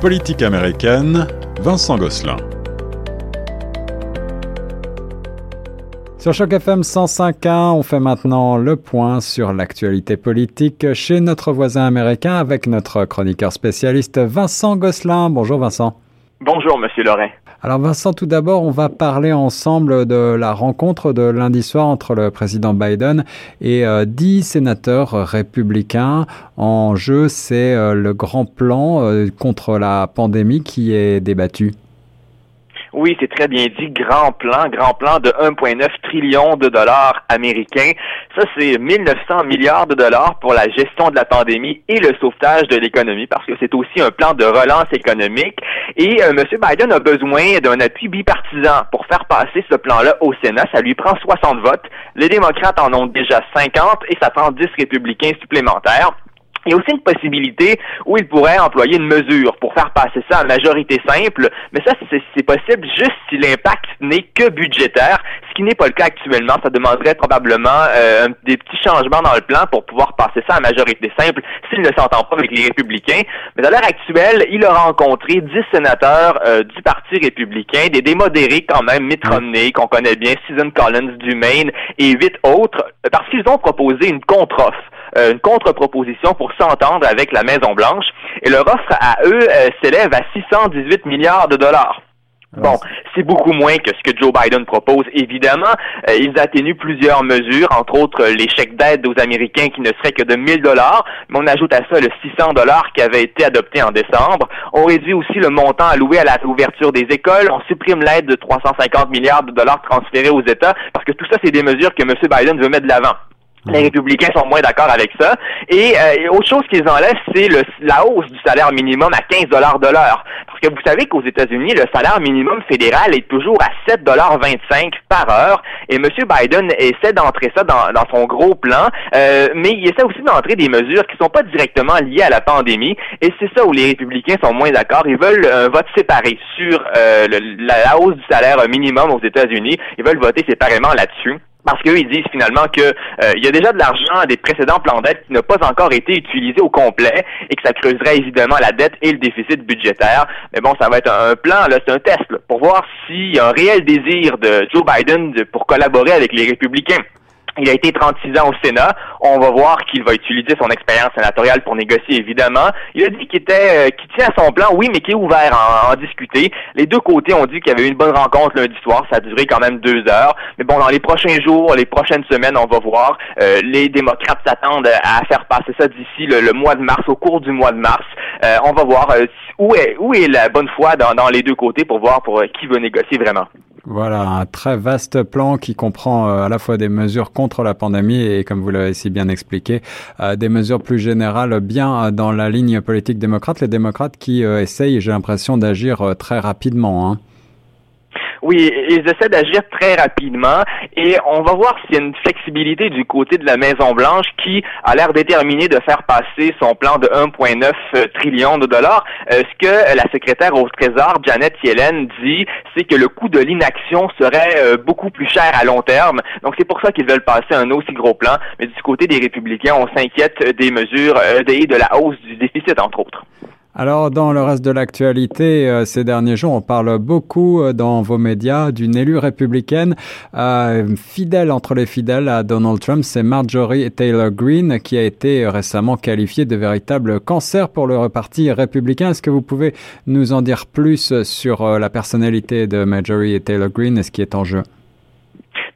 Politique américaine, Vincent Gosselin. Sur Choc FM 105.1, on fait maintenant le point sur l'actualité politique chez notre voisin américain avec notre chroniqueur spécialiste Vincent Gosselin. Bonjour Vincent. Bonjour Monsieur Lorrain. Alors Vincent, tout d'abord, on va parler ensemble de la rencontre de lundi soir entre le président Biden et euh, dix sénateurs républicains. En jeu, c'est euh, le grand plan euh, contre la pandémie qui est débattu. Oui, c'est très bien dit. Grand plan, grand plan de 1,9 trillion de dollars américains. Ça, c'est 1900 milliards de dollars pour la gestion de la pandémie et le sauvetage de l'économie, parce que c'est aussi un plan de relance économique. Et euh, M. Biden a besoin d'un appui bipartisan pour faire passer ce plan-là au Sénat. Ça lui prend 60 votes. Les démocrates en ont déjà 50 et ça prend 10 républicains supplémentaires. Il y a aussi une possibilité où il pourrait employer une mesure pour faire passer ça à majorité simple, mais ça, c'est possible juste si l'impact n'est que budgétaire, ce qui n'est pas le cas actuellement. Ça demanderait probablement euh, des petits changements dans le plan pour pouvoir passer ça à majorité simple s'il ne s'entend pas avec les républicains. Mais à l'heure actuelle, il a rencontré dix sénateurs euh, du Parti républicain, des démodérés quand même, Mitt Romney, qu'on connaît bien, Susan Collins du Maine et huit autres, parce qu'ils ont proposé une contre-offre. Euh, une contre-proposition pour s'entendre avec la Maison-Blanche. Et leur offre à eux euh, s'élève à 618 milliards de dollars. Ah, bon, c'est beaucoup moins que ce que Joe Biden propose, évidemment. Euh, ils atténuent plusieurs mesures, entre autres les chèques d'aide aux Américains qui ne seraient que de 1000 dollars, mais on ajoute à ça le 600 dollars qui avait été adopté en décembre. On réduit aussi le montant alloué à la réouverture des écoles. On supprime l'aide de 350 milliards de dollars transférés aux États, parce que tout ça, c'est des mesures que M. Biden veut mettre de l'avant. Les républicains sont moins d'accord avec ça. Et euh, autre chose qu'ils enlèvent, c'est la hausse du salaire minimum à 15 dollars de l'heure. Parce que vous savez qu'aux États-Unis, le salaire minimum fédéral est toujours à 7 dollars 25 par heure. Et M. Biden essaie d'entrer ça dans, dans, son gros plan, euh, mais il essaie aussi d'entrer des mesures qui sont pas directement liées à la pandémie. Et c'est ça où les républicains sont moins d'accord. Ils veulent un vote séparé sur euh, la hausse du salaire minimum aux États-Unis. Ils veulent voter séparément là-dessus. Parce qu'eux, ils disent finalement que euh, il y a déjà de l'argent des précédents plans d'aide qui n'a pas encore été utilisé au complet et que ça creuserait évidemment la dette et le déficit budgétaire. Mais bon, ça va être un, plan, là, c'est un test pour voir s'il y a un réel désir de Joe Biden pour collaborer avec les républicains. Il a été 36 ans au Sénat. On va voir qu'il va utiliser son expérience sénatoriale pour négocier, évidemment. Il a dit qu'il était, euh, qu'il tient à son plan, oui, mais qu'il est ouvert à en, discuter. Les deux côtés ont dit qu'il y avait eu une bonne rencontre lundi soir. Ça a duré quand même deux heures. Mais bon, dans les prochains jours, les prochaines semaines, on va voir. Euh, les démocrates s'attendent à faire passer ça d'ici le, mois de mars, au cours du mois de mars. Euh, on va voir où est la bonne foi dans, dans les deux côtés pour voir pour qui veut négocier vraiment. Voilà, un très vaste plan qui comprend euh, à la fois des mesures contre la pandémie et, comme vous l'avez si bien expliqué, euh, des mesures plus générales bien euh, dans la ligne politique démocrate. Les démocrates qui essayent, j'ai l'impression, d'agir très rapidement. Hein. Oui, ils essaient d'agir très rapidement et on va voir s'il y a une flexibilité du côté de la Maison-Blanche qui a l'air déterminée de faire passer son plan de 1,9 euh, trillion de dollars. Euh, ce que la secrétaire au Trésor, Janet Yellen, dit, c'est que le coût de l'inaction serait euh, beaucoup plus cher à long terme. Donc c'est pour ça qu'ils veulent passer un aussi gros plan. Mais du côté des républicains, on s'inquiète des mesures et de la hausse du déficit, entre autres. Alors, dans le reste de l'actualité, euh, ces derniers jours, on parle beaucoup euh, dans vos médias d'une élue républicaine euh, fidèle entre les fidèles à Donald Trump. C'est Marjorie Taylor Greene qui a été récemment qualifiée de véritable cancer pour le reparti républicain. Est-ce que vous pouvez nous en dire plus sur la personnalité de Marjorie Taylor Greene et ce qui est en jeu?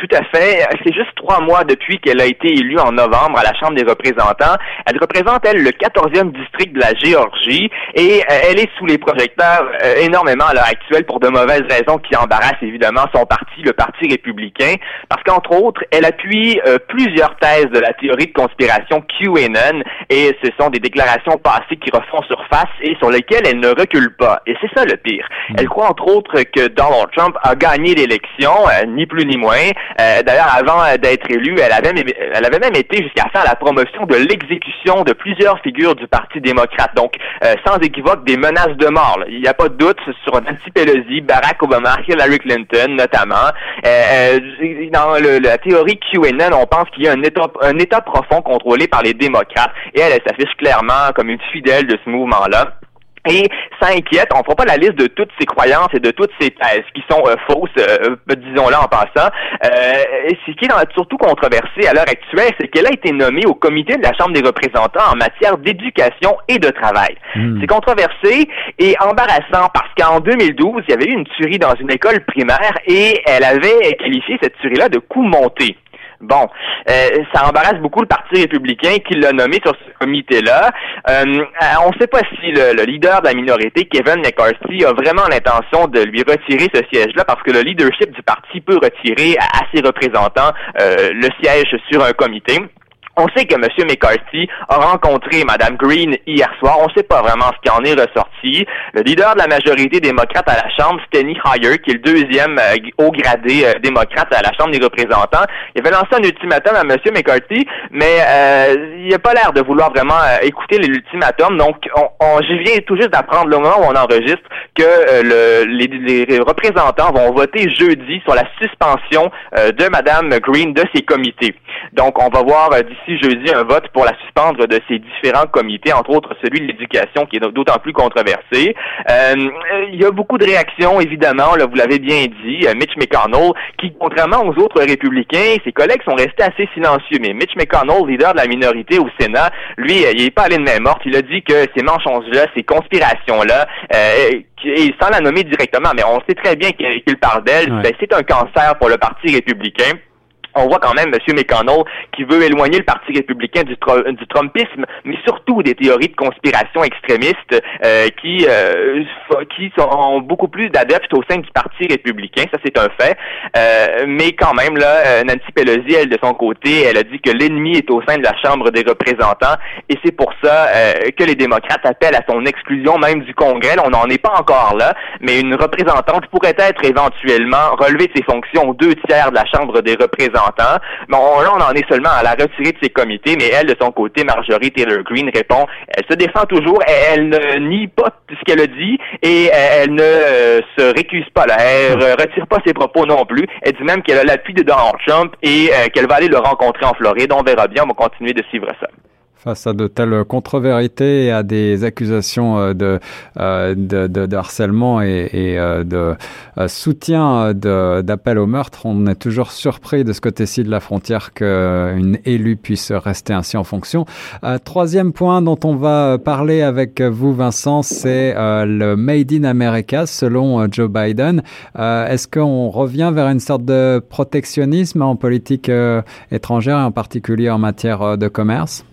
Tout à fait. C'est juste trois mois depuis qu'elle a été élue en novembre à la Chambre des représentants. Elle représente, elle, le 14e district de la Géorgie et euh, elle est sous les projecteurs euh, énormément à l'heure actuelle pour de mauvaises raisons qui embarrassent évidemment son parti, le Parti républicain, parce qu'entre autres, elle appuie euh, plusieurs thèses de la théorie de conspiration QAnon et ce sont des déclarations passées qui refont surface et sur lesquelles elle ne recule pas. Et c'est ça le pire. Elle croit entre autres que Donald Trump a gagné l'élection, ni plus ni moins, euh, d'ailleurs, avant euh, d'être élue, elle avait, elle avait même été jusqu'à faire la promotion de l'exécution de plusieurs figures du Parti démocrate. Donc, euh, sans équivoque, des menaces de mort. Il n'y a pas de doute sur Nancy Pelosi, Barack Obama, Hillary Clinton notamment. dans la théorie QAnon, on pense qu'il y a un État, un État profond contrôlé par les démocrates. Et elle s'affiche clairement comme une fidèle de ce mouvement-là. Et ça inquiète. On fera pas la liste de toutes ces croyances et de toutes ces thèses qui sont euh, fausses, euh, euh, disons-le en passant. ce qui est surtout controversé à l'heure actuelle, c'est qu'elle a été nommée au comité de la Chambre des représentants en matière d'éducation et de travail. Hmm. C'est controversé et embarrassant parce qu'en 2012, il y avait eu une tuerie dans une école primaire et elle avait qualifié cette tuerie-là de coup monté. Bon, euh, ça embarrasse beaucoup le Parti républicain qui l'a nommé sur ce comité-là. Euh, euh, on ne sait pas si le, leader de la minorité, Kevin McCarthy, a vraiment l'intention de lui retirer ce siège-là parce que le leadership du parti peut retirer à, ses représentants le siège sur un comité. On sait que M. McCarthy a rencontré Mme Green hier soir. On ne sait pas vraiment ce qui en est ressorti. Le leader de la majorité démocrate à la Chambre, Steny Hoyer, qui est le deuxième euh, haut gradé euh, démocrate à la Chambre des représentants, il avait lancé un ultimatum à M. McCarthy, mais euh, il n'a pas l'air de vouloir vraiment écouter l'ultimatum. Donc, on, je viens tout juste d'apprendre le moment où on enregistre que les, représentants vont voter jeudi sur la suspension de Mme Green de ses comités. Donc, on va voir d'ici jeudi un vote pour la suspendre de ces différents comités, entre autres celui de l'éducation qui est d'autant plus controversé. Euh, il y a beaucoup de réactions, évidemment, là, vous l'avez bien dit. Euh, Mitch McConnell, qui, contrairement aux autres républicains, ses collègues sont restés assez silencieux. Mais Mitch McConnell, leader de la minorité au Sénat, lui, euh, il n'est pas allé de main morte. Il a dit que ces mensonges-là, ces conspirations-là, et sans la nommer directement, mais on sait très bien qu'il parle d'elle, ben, c'est un cancer pour le Parti républicain on voit quand même M. McConnell qui veut éloigner le Parti républicain du, du Trumpisme, mais surtout des théories de conspiration extrémistes euh, qui euh, qui sont beaucoup plus d'adeptes au sein du Parti républicain. Ça, c'est un fait. Euh, mais quand même, là, Nancy Pelosi, elle, de son côté, elle a dit que l'ennemi est au sein de la Chambre des représentants et c'est pour ça que les démocrates appellent à son exclusion même du Congrès. on n'en est pas encore là, mais une représentante pourrait être éventuellement relevée de ses fonctions aux deux tiers de la Chambre des représentants mais on, là, on en est seulement à la retirée de ses comités, mais elle, de son côté, Marjorie Taylor Greene répond, elle se défend toujours, elle, ne nie pas ce qu'elle a dit et elle ne euh, se récuse pas, là. elle ne retire pas ses propos non plus. Elle dit même qu'elle a l'appui de Donald Trump et euh, qu'elle va aller le rencontrer en Floride. On verra bien, on va continuer de suivre ça face à de telles contre-vérités et à des accusations euh, de, euh, de, de, harcèlement et, et euh, de soutien d'appel au meurtre, on est toujours surpris de ce côté-ci de la frontière qu'une élue puisse rester ainsi en fonction. troisième point dont on va parler avec vous, Vincent, c'est le Made in America selon Joe Biden. Est-ce qu'on revient vers une sorte de protectionnisme en politique étrangère et en particulier en matière de commerce?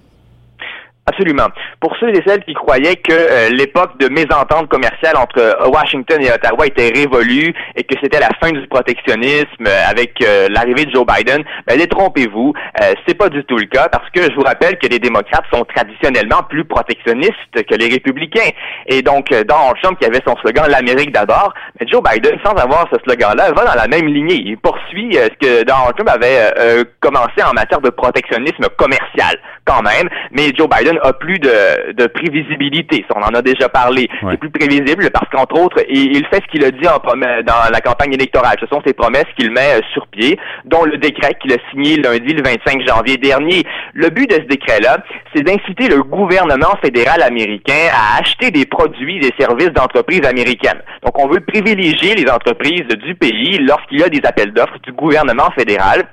Absolument. Pour ceux et celles qui croyaient que euh, l'époque de mésentente commerciale entre euh, Washington et Ottawa était révolue et que c'était la fin du protectionnisme euh, avec l'arrivée de Joe Biden, ben, détrompez-vous, c'est pas du tout le cas parce que je vous rappelle que les démocrates sont traditionnellement plus protectionnistes que les républicains. Et donc, Donald Trump qui avait son slogan l'Amérique d'abord, mais Joe Biden, sans avoir ce slogan-là, va dans la même lignée. Poursuit ce que Donald Trump avait commencé en matière de protectionnisme commercial, quand même. Mais Joe Biden a plus de, de prévisibilité. on en a déjà parlé. C'est plus prévisible parce qu'entre autres, il, fait ce qu'il a dit en, dans la campagne électorale. Ce sont ses promesses qu'il met euh, sur pied, dont le décret qu'il a signé lundi le 25 janvier dernier. Le but de ce décret-là, c'est d'inciter le gouvernement fédéral américain à acheter des produits et des services d'entreprises américaines. Donc, on veut privilégier les entreprises du pays lorsqu'il y a des appels d'offres du gouvernement fédéral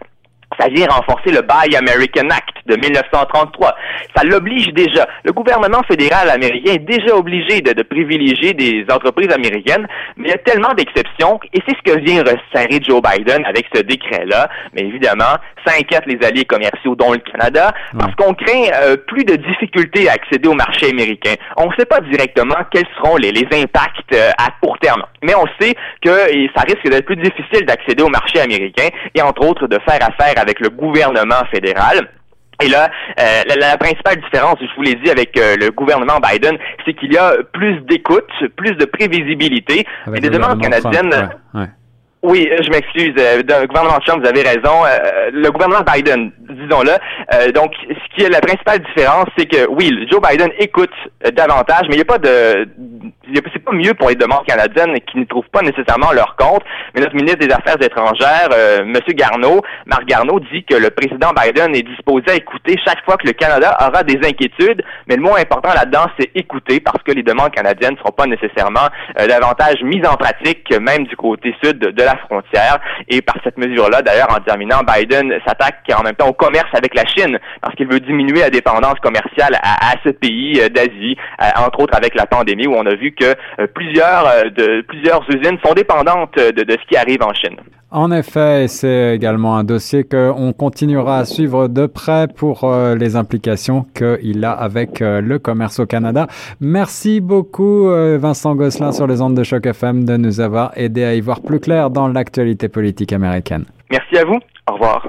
ça vient renforcer le Buy American Act de 1933. Ça l'oblige déjà. Le gouvernement fédéral américain est déjà obligé de, privilégier des entreprises américaines, mais il y a tellement d'exceptions, et c'est ce que vient resserrer Joe Biden avec ce décret-là. Mais évidemment, ça inquiète les alliés commerciaux, dont le Canada, parce qu'on craint euh, plus de difficultés à accéder au marché américain. On ne sait pas directement quels seront les, impacts euh, à court terme, mais on sait que ça risque d'être plus difficile d'accéder au marché américain et entre autres de faire affaire avec le gouvernement fédéral. Et là, euh, la, principale différence, je vous l'ai dit, avec euh, le gouvernement Biden, c'est qu'il y a plus d'écoute, plus de prévisibilité. et les demandes canadiennes... Oui, je m'excuse. Euh, le gouvernement Trump, vous avez raison. le gouvernement Biden, disons-le. donc, ce qui est la principale différence, c'est que oui, Joe Biden écoute davantage, mais il n'y a pas de, pas mieux pour les demandes canadiennes qui ne trouvent pas nécessairement leur compte. Mais notre ministre des Affaires étrangères, euh, M. Garneau, Marc Garneau, dit que le président Biden est disposé à écouter chaque fois que le Canada aura des inquiétudes. Mais le moins important là-dedans, c'est écouter parce que les demandes canadiennes ne seront pas nécessairement euh, davantage mises en pratique, même du côté sud de, la frontière. Et par cette mesure-là, d'ailleurs, en terminant, Biden s'attaque en même temps au commerce avec la Chine parce qu'il veut diminuer la dépendance commerciale à, ce pays euh, d'Asie, entre autres avec la pandémie où on a vu que plusieurs de plusieurs usines sont dépendantes de, de ce qui arrive en Chine. En effet, c'est également un dossier qu'on continuera à suivre de près pour euh, les implications qu'il a avec euh, le commerce au Canada. Merci beaucoup euh, Vincent Gosselin sur les ondes de choc FM de nous avoir aidé à y voir plus clair dans l'actualité politique américaine. Merci à vous. Au revoir.